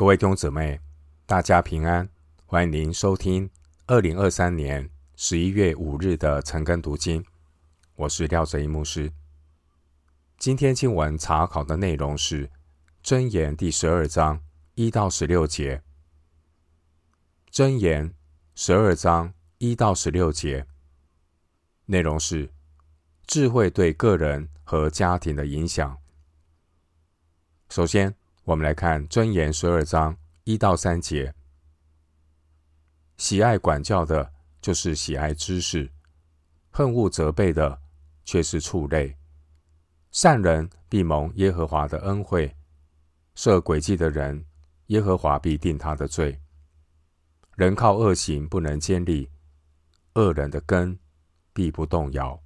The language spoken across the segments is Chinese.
各位弟兄姊妹，大家平安！欢迎您收听二零二三年十一月五日的晨更读经。我是廖哲一牧师。今天经文查考的内容是《箴言》第十二章一到十六节，《箴言》十二章一到十六节内容是智慧对个人和家庭的影响。首先，我们来看《箴言》十二章一到三节：喜爱管教的，就是喜爱知识；恨恶责备的，却是畜类。善人必蒙耶和华的恩惠，设诡计的人，耶和华必定他的罪。人靠恶行不能坚立，恶人的根必不动摇。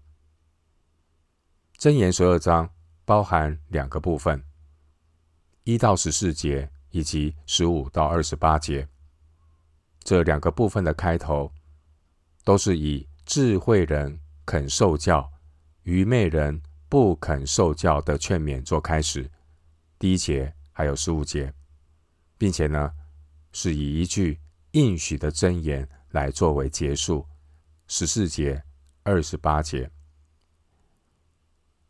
箴言十二章包含两个部分。一到十四节以及十五到二十八节，这两个部分的开头，都是以智慧人肯受教，愚昧人不肯受教的劝勉做开始。第一节还有十五节，并且呢，是以一句应许的箴言来作为结束。十四节、二十八节，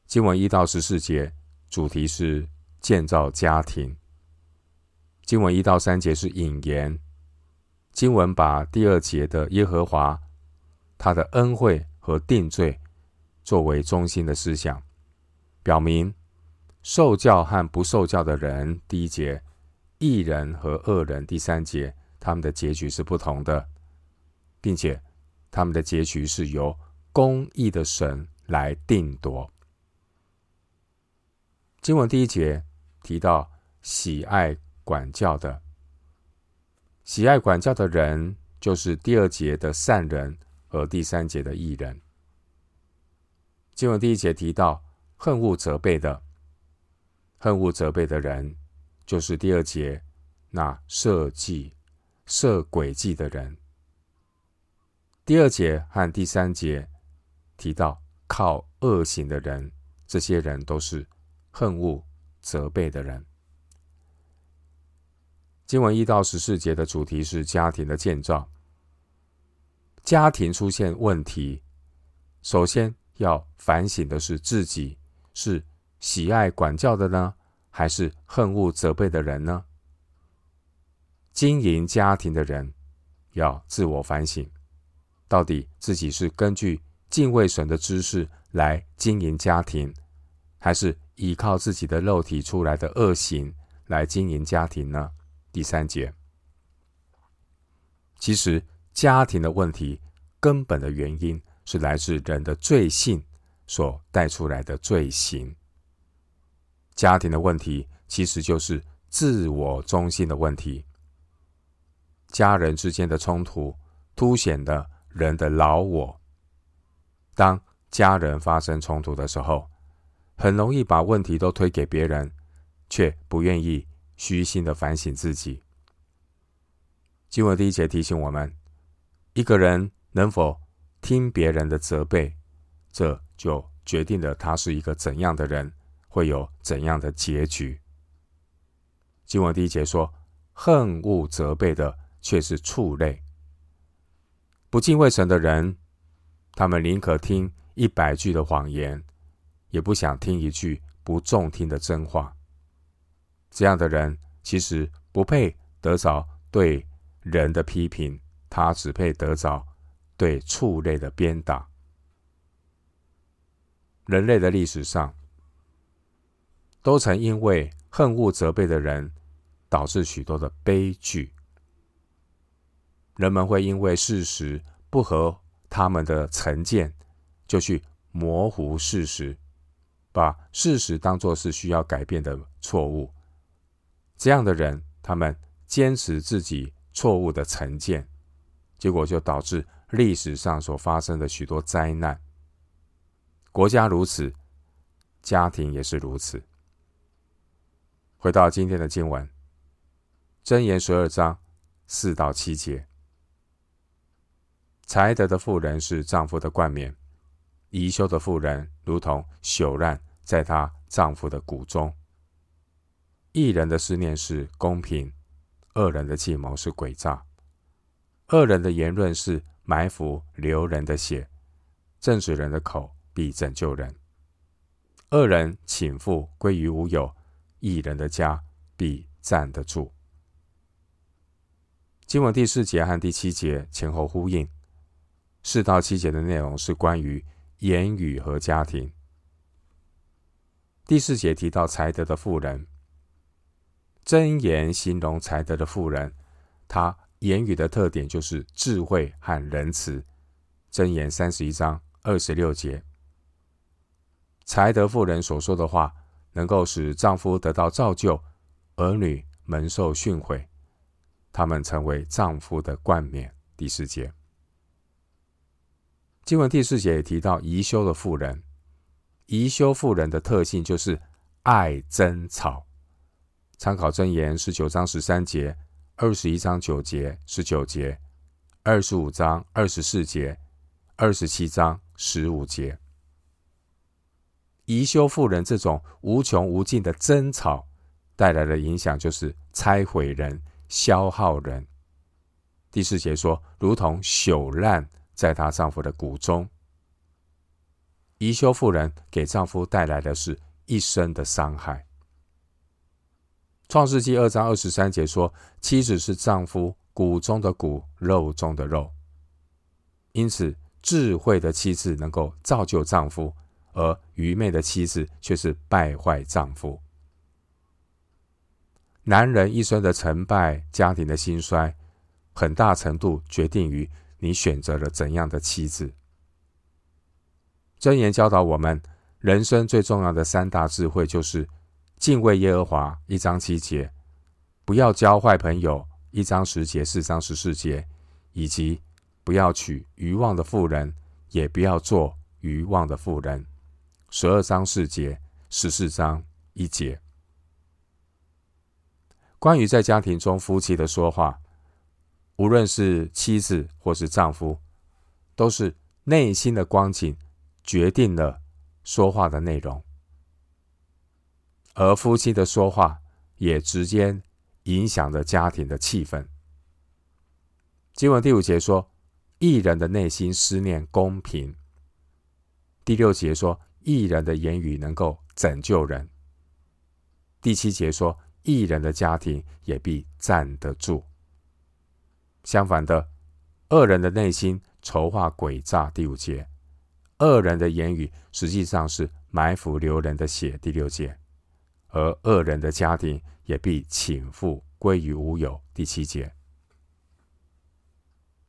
经文一到十四节，主题是。建造家庭。经文一到三节是引言。经文把第二节的耶和华，他的恩惠和定罪作为中心的思想，表明受教和不受教的人，第一节，义人和恶人，第三节，他们的结局是不同的，并且他们的结局是由公义的神来定夺。经文第一节。提到喜爱管教的，喜爱管教的人，就是第二节的善人和第三节的义人。经文第一节提到恨恶责备的，恨恶责备的人，就是第二节那设计设诡计的人。第二节和第三节提到靠恶行的人，这些人都是恨恶。责备的人。经文一到十四节的主题是家庭的建造。家庭出现问题，首先要反省的是自己是喜爱管教的呢，还是恨恶责备的人呢？经营家庭的人要自我反省，到底自己是根据敬畏神的知识来经营家庭，还是依靠自己的肉体出来的恶行来经营家庭呢？第三节，其实家庭的问题根本的原因是来自人的罪性所带出来的罪行。家庭的问题其实就是自我中心的问题。家人之间的冲突凸显的人的老我。当家人发生冲突的时候，很容易把问题都推给别人，却不愿意虚心的反省自己。经文第一节提醒我们：一个人能否听别人的责备，这就决定了他是一个怎样的人，会有怎样的结局。经文第一节说：“恨恶责备的，却是畜类。”不敬畏神的人，他们宁可听一百句的谎言。也不想听一句不中听的真话。这样的人其实不配得着对人的批评，他只配得着对畜类的鞭打。人类的历史上，都曾因为恨恶责备的人，导致许多的悲剧。人们会因为事实不合他们的成见，就去模糊事实。把事实当作是需要改变的错误，这样的人，他们坚持自己错误的成见，结果就导致历史上所发生的许多灾难。国家如此，家庭也是如此。回到今天的经文，箴言十二章四到七节：才德的妇人是丈夫的冠冕。宜修的妇人如同朽烂在她丈夫的骨中。一人的思念是公平，恶人的计谋是诡诈，恶人的言论是埋伏流人的血，正直人的口必拯救人。恶人倾覆归于无有，一人的家必站得住。经文第四节和第七节前后呼应，四到七节的内容是关于言语和家庭。第四节提到才德的妇人，箴言形容才德的妇人，她言语的特点就是智慧和仁慈。箴言三十一章二十六节，才德妇人所说的话，能够使丈夫得到造就，儿女蒙受训诲。他们成为丈夫的冠冕。第四节，经文第四节也提到宜修的妇人，宜修妇人的特性就是爱争吵。参考箴言十九章十三节、二十一章九节、十九节、二十五章二十四节、二十七章十五节。宜修妇人这种无穷无尽的争吵带来的影响就是拆毁人。消耗人。第四节说，如同朽烂在她丈夫的骨中。宜修妇人给丈夫带来的是一生的伤害。创世纪二章二十三节说，妻子是丈夫骨中的骨，肉中的肉。因此，智慧的妻子能够造就丈夫，而愚昧的妻子却是败坏丈夫。男人一生的成败、家庭的兴衰，很大程度决定于你选择了怎样的妻子。箴言教导我们，人生最重要的三大智慧就是敬畏耶和华（一章七节），不要交坏朋友（一章十节、四章十四节），以及不要娶愚妄的妇人，也不要做愚妄的妇人（十二章四节、十四章一节）。关于在家庭中夫妻的说话，无论是妻子或是丈夫，都是内心的光景决定了说话的内容，而夫妻的说话也直接影响着家庭的气氛。经文第五节说，义人的内心思念公平。第六节说，义人的言语能够拯救人。第七节说。义人的家庭也必站得住。相反的，恶人的内心筹划诡诈。第五节，恶人的言语实际上是埋伏流人的血。第六节，而恶人的家庭也必倾覆归于无有。第七节，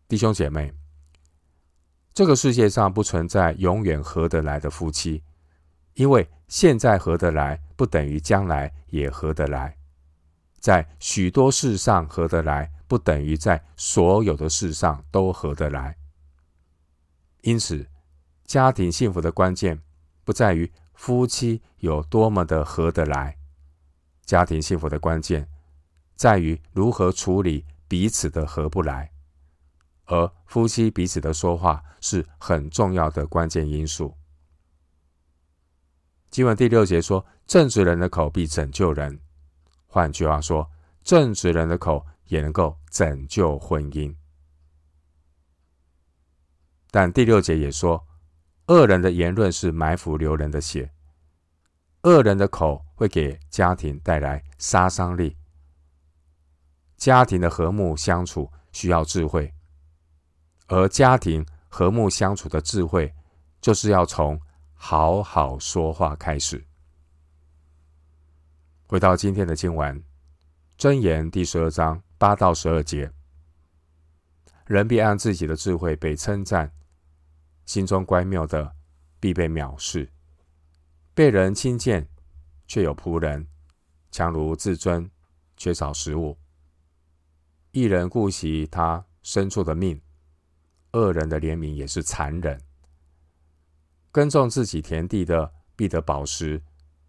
弟兄姐妹，这个世界上不存在永远合得来的夫妻，因为现在合得来，不等于将来也合得来。在许多事上合得来，不等于在所有的事上都合得来。因此，家庭幸福的关键不在于夫妻有多么的合得来，家庭幸福的关键在于如何处理彼此的合不来。而夫妻彼此的说话是很重要的关键因素。经文第六节说：“正直人的口必拯救人。”换句话说，正直人的口也能够拯救婚姻。但第六节也说，恶人的言论是埋伏流人的血，恶人的口会给家庭带来杀伤力。家庭的和睦相处需要智慧，而家庭和睦相处的智慧，就是要从好好说话开始。回到今天的经文，箴言第十二章八到十二节：人必按自己的智慧被称赞，心中乖谬的必被藐视。被人轻贱，却有仆人；强如自尊，缺少食物。一人顾惜他牲畜的命，恶人的怜悯也是残忍。耕种自己田地的必得饱食，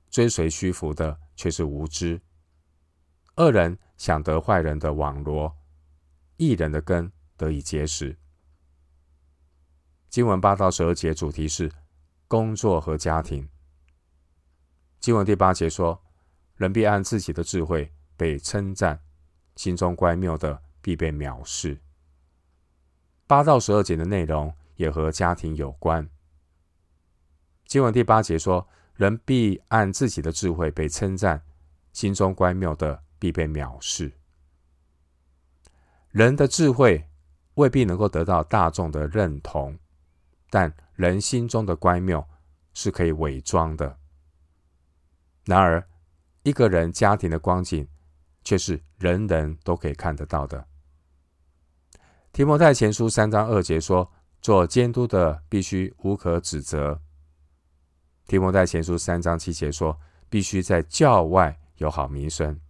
追随虚浮的。却是无知，恶人想得坏人的网罗，一人的根得以结实。经文八到十二节主题是工作和家庭。经文第八节说：“人必按自己的智慧被称赞，心中乖谬的必被藐视。八到十二节的内容也和家庭有关。经文第八节说：“人必按自己的智慧被称赞，心中乖谬的必被藐视。”人的智慧未必能够得到大众的认同，但人心中的乖谬是可以伪装的。然而，一个人家庭的光景却是人人都可以看得到的。提摩太前书三章二节说：“做监督的必须无可指责。”提摩太前书三章七节说：“必须在教外有好名声。”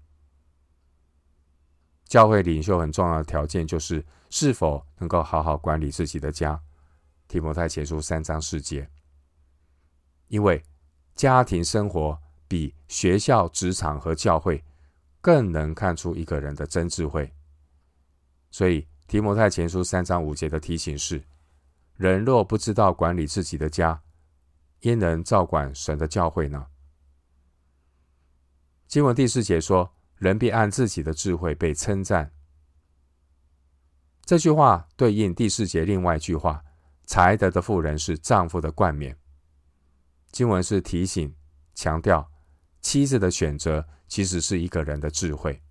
教会领袖很重要的条件就是是否能够好好管理自己的家。提摩太前书三章四节，因为家庭生活比学校、职场和教会更能看出一个人的真智慧，所以提摩太前书三章五节的提醒是：人若不知道管理自己的家，焉能照管神的教会呢？经文第四节说：“人必按自己的智慧被称赞。”这句话对应第四节另外一句话：“才德的妇人是丈夫的冠冕。”经文是提醒、强调妻子的选择其实是一个人的智慧。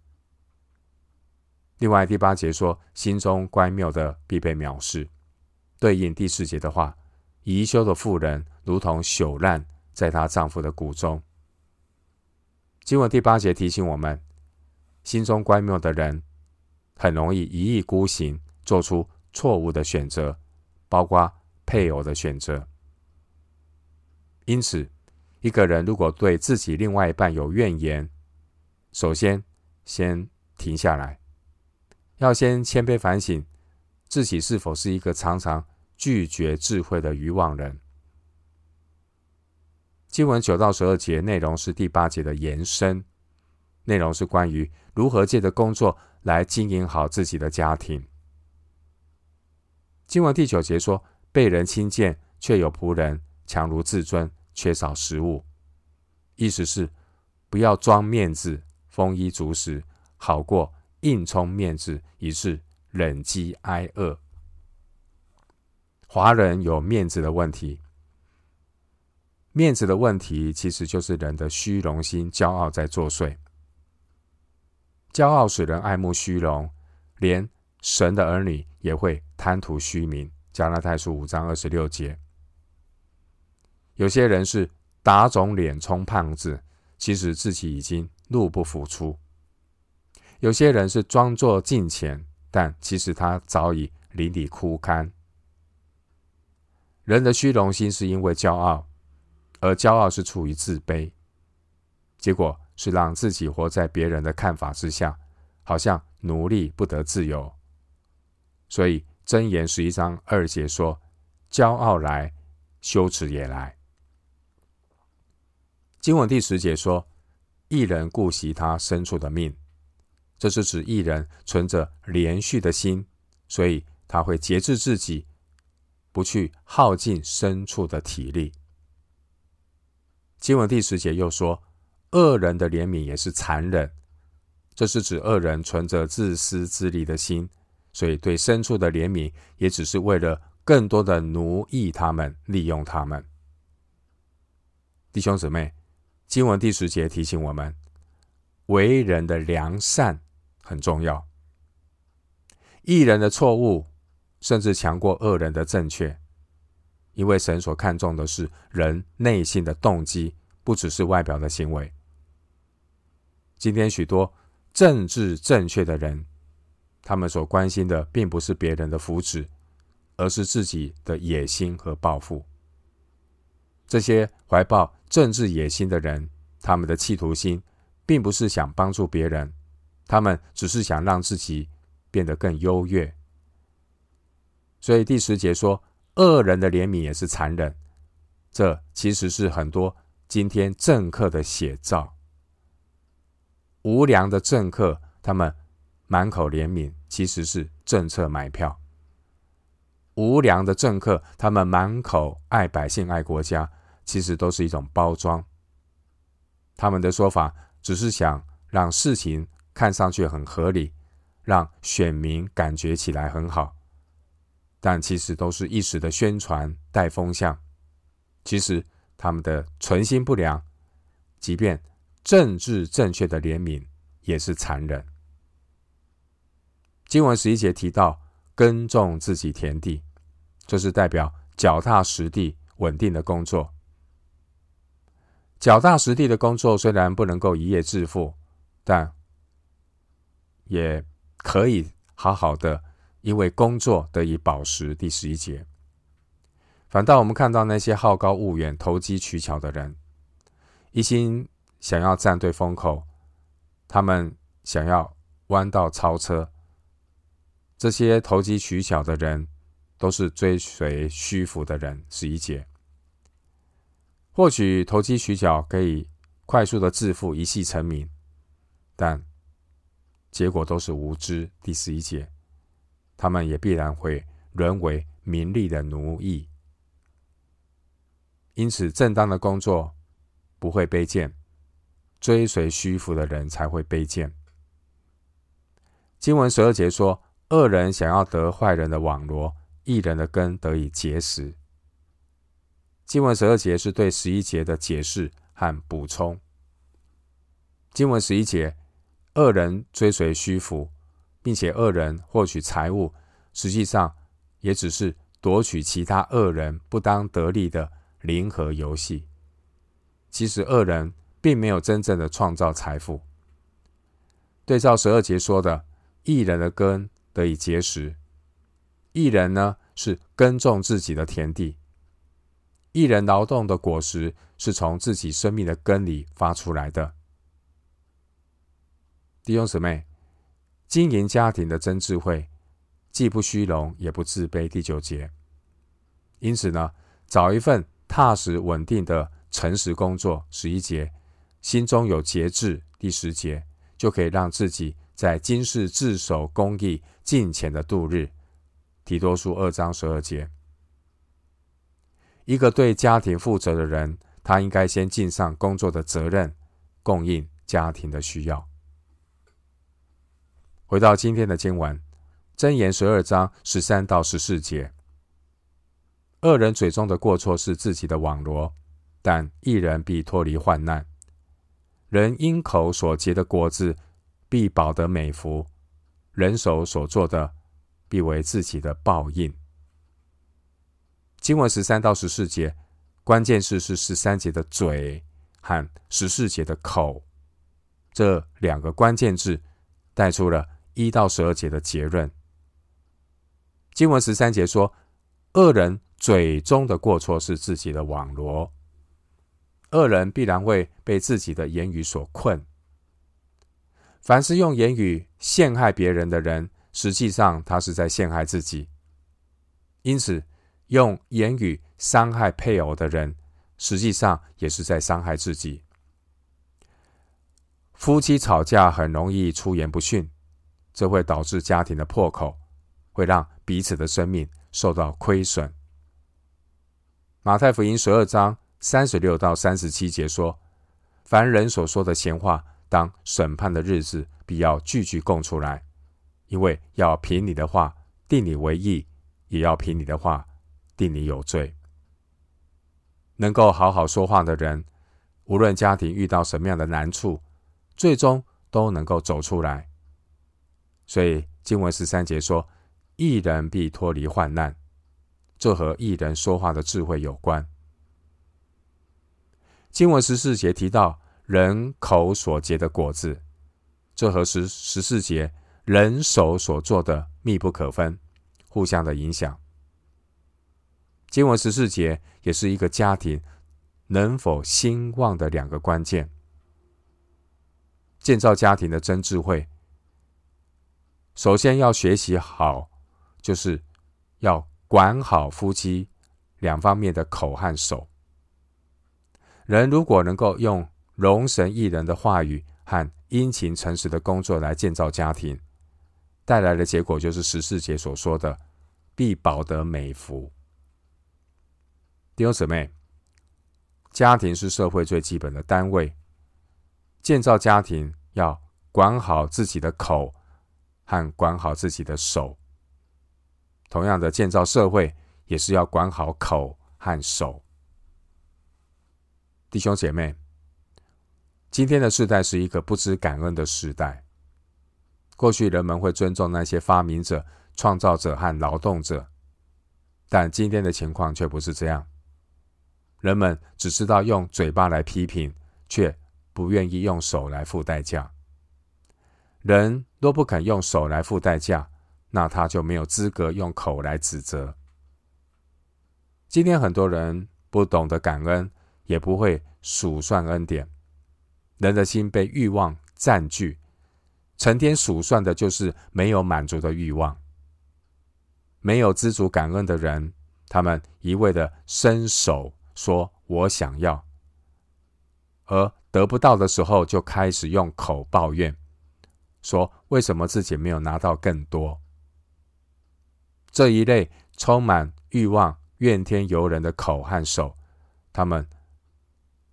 另外第八节说：“心中乖谬的必被藐视。”对应第四节的话。贻羞的妇人如同朽烂在她丈夫的骨中。经文第八节提醒我们，心中乖谬的人很容易一意孤行，做出错误的选择，包括配偶的选择。因此，一个人如果对自己另外一半有怨言，首先先停下来，要先谦卑反省自己是否是一个常常。拒绝智慧的愚妄人。经文九到十二节内容是第八节的延伸，内容是关于如何借着工作来经营好自己的家庭。经文第九节说：“被人轻贱，却有仆人强如自尊，缺少食物。”意思是不要装面子，丰衣足食，好过硬充面子，以致忍饥挨饿。华人有面子的问题，面子的问题其实就是人的虚荣心、骄傲在作祟。骄傲使人爱慕虚荣，连神的儿女也会贪图虚名。加拉太书五章二十六节，有些人是打肿脸充胖子，其实自己已经入不敷出；有些人是装作敬虔，但其实他早已淋漓枯干。人的虚荣心是因为骄傲，而骄傲是出于自卑，结果是让自己活在别人的看法之下，好像奴隶不得自由。所以箴言十一章二节说：“骄傲来，羞耻也来。”经文第十节说：“一人顾惜他牲畜的命。”这是指一人存着连续的心，所以他会节制自己。不去耗尽牲畜的体力。经文第十节又说，恶人的怜悯也是残忍，这是指恶人存着自私自利的心，所以对牲畜的怜悯也只是为了更多的奴役他们、利用他们。弟兄姊妹，经文第十节提醒我们，为人的良善很重要，一人的错误。甚至强过恶人的正确，因为神所看重的是人内心的动机，不只是外表的行为。今天许多政治正确的人，他们所关心的并不是别人的福祉，而是自己的野心和抱负。这些怀抱政治野心的人，他们的企图心并不是想帮助别人，他们只是想让自己变得更优越。所以第十节说，恶人的怜悯也是残忍，这其实是很多今天政客的写照。无良的政客，他们满口怜悯，其实是政策买票；无良的政客，他们满口爱百姓、爱国家，其实都是一种包装。他们的说法只是想让事情看上去很合理，让选民感觉起来很好，但其实都是一时的宣传带风向。其实他们的存心不良，即便政治正确的怜悯，也是残忍。经文十一节提到耕种自己田地，这是代表脚踏实地、稳定的工作。脚踏实地的工作虽然不能够一夜致富，但也。可以好好的，因为工作得以饱食。第十一节，反倒我们看到那些好高骛远、投机取巧的人，一心想要站对风口，他们想要弯道超车。这些投机取巧的人，都是追随虚浮的人。十一节，或许投机取巧可以快速的致富、一夕成名，但。结果都是无知。第十一节，他们也必然会沦为名利的奴役。因此，正当的工作不会卑贱，追随虚浮的人才会卑贱。经文十二节说：“恶人想要得坏人的网罗，义人的根得以结实。”经文十二节是对十一节的解释和补充。经文十一节。恶人追随虚浮，并且恶人获取财物，实际上也只是夺取其他恶人不当得利的零和游戏。其实恶人并没有真正的创造财富。对照十二节说的，义人的根得以结实。义人呢，是耕种自己的田地，义人劳动的果实是从自己生命的根里发出来的。弟兄姊妹，经营家庭的真智慧，既不虚荣，也不自卑。第九节，因此呢，找一份踏实稳定的诚实工作。十一节，心中有节制。第十节，就可以让自己在今世自守公义、敬虔的度日。提多书二章十二节，一个对家庭负责的人，他应该先尽上工作的责任，供应家庭的需要。回到今天的经文，箴言十二章十三到十四节：恶人嘴中的过错是自己的网罗，但一人必脱离患难。人因口所结的果子，必保得美福；人手所做的，必为自己的报应。经文十三到十四节，关键是是十三节的嘴和十四节的口，这两个关键字带出了。一到十二节的结论，经文十三节说：“恶人嘴中的过错是自己的网罗，恶人必然会被自己的言语所困。凡是用言语陷害别人的人，实际上他是在陷害自己。因此，用言语伤害配偶的人，实际上也是在伤害自己。夫妻吵架很容易出言不逊。”这会导致家庭的破口，会让彼此的生命受到亏损。马太福音十二章三十六到三十七节说：“凡人所说的闲话，当审判的日子，必要句句供出来，因为要凭你的话定你为义，也要凭你的话定你有罪。”能够好好说话的人，无论家庭遇到什么样的难处，最终都能够走出来。所以经文十三节说：“一人必脱离患难。”这和一人说话的智慧有关。经文十四节提到人口所结的果子，这和十十四节人手所做的密不可分，互相的影响。经文十四节也是一个家庭能否兴旺的两个关键。建造家庭的真智慧。首先要学习好，就是要管好夫妻两方面的口和手。人如果能够用容神益人的话语和殷勤诚实的工作来建造家庭，带来的结果就是十四节所说的“必保得美福”。弟兄姊妹，家庭是社会最基本的单位，建造家庭要管好自己的口。和管好自己的手。同样的，建造社会也是要管好口和手。弟兄姐妹，今天的世代是一个不知感恩的时代。过去人们会尊重那些发明者、创造者和劳动者，但今天的情况却不是这样。人们只知道用嘴巴来批评，却不愿意用手来付代价。人若不肯用手来付代价，那他就没有资格用口来指责。今天很多人不懂得感恩，也不会数算恩典。人的心被欲望占据。成天数算的就是没有满足的欲望，没有知足感恩的人，他们一味的伸手说“我想要”，而得不到的时候就开始用口抱怨，说为什么自己没有拿到更多。这一类充满欲望、怨天尤人的口和手，他们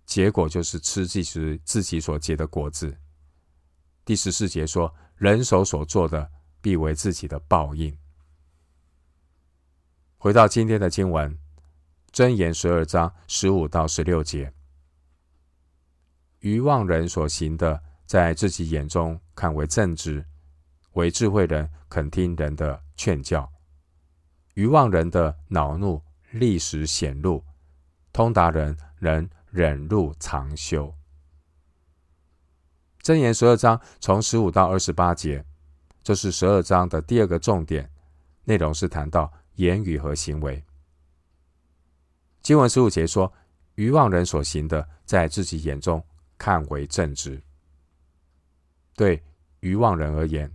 结果就是吃自己自己所结的果子。第十四节说：“人手所做的，必为自己的报应。”回到今天的经文，箴言十二章十五到十六节：“愚妄人所行的，在自己眼中看为正直；为智慧人肯听人的劝教。愚妄人的恼怒立时显露，通达人人忍辱长修。”箴言十二章从十五到二十八节，这是十二章的第二个重点，内容是谈到言语和行为。经文十五节说：“愚妄人所行的，在自己眼中看为正直。”对愚妄人而言，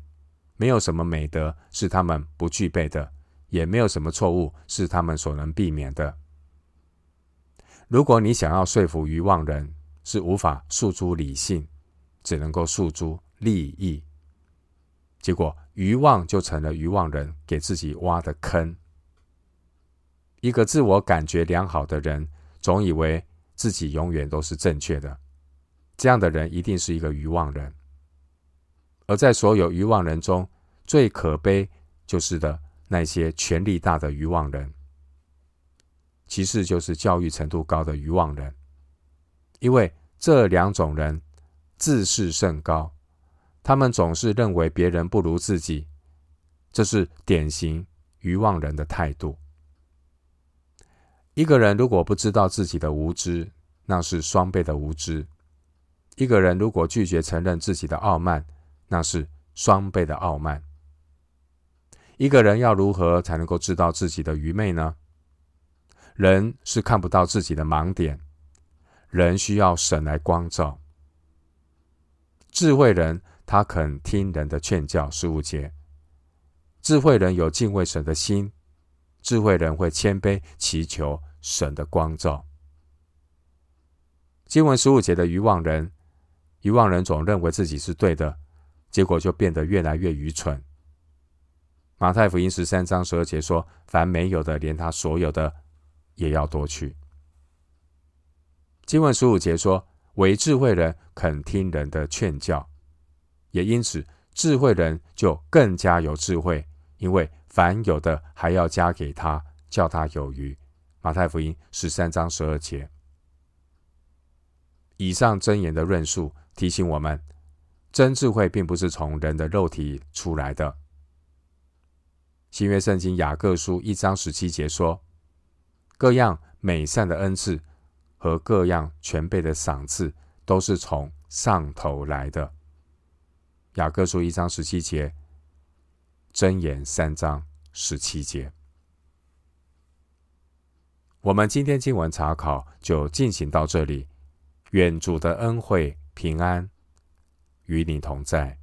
没有什么美德是他们不具备的，也没有什么错误是他们所能避免的。如果你想要说服愚妄人，是无法诉诸理性。只能够诉诸利益，结果愚妄就成了愚妄人给自己挖的坑。一个自我感觉良好的人，总以为自己永远都是正确的，这样的人一定是一个愚妄人。而在所有愚妄人中，最可悲就是的那些权力大的愚妄人，其次就是教育程度高的愚妄人，因为这两种人。自视甚高，他们总是认为别人不如自己，这是典型愚妄人的态度。一个人如果不知道自己的无知，那是双倍的无知；一个人如果拒绝承认自己的傲慢，那是双倍的傲慢。一个人要如何才能够知道自己的愚昧呢？人是看不到自己的盲点，人需要神来光照。智慧人，他肯听人的劝教。十五节，智慧人有敬畏神的心，智慧人会谦卑祈求神的光照。经文十五节的愚妄人，愚妄人总认为自己是对的，结果就变得越来越愚蠢。马太福音十三章十二节说：“凡没有的，连他所有的也要夺去。”经文十五节说。为智慧人肯听人的劝教，也因此智慧人就更加有智慧，因为凡有的还要加给他，叫他有余。马太福音十三章十二节。以上箴言的论述提醒我们，真智慧并不是从人的肉体出来的。新约圣经雅各书一章十七节说：各样美善的恩赐。和各样全备的赏赐，都是从上头来的。雅各书一章十七节，箴言三章十七节。我们今天经文查考就进行到这里。愿主的恩惠平安与你同在。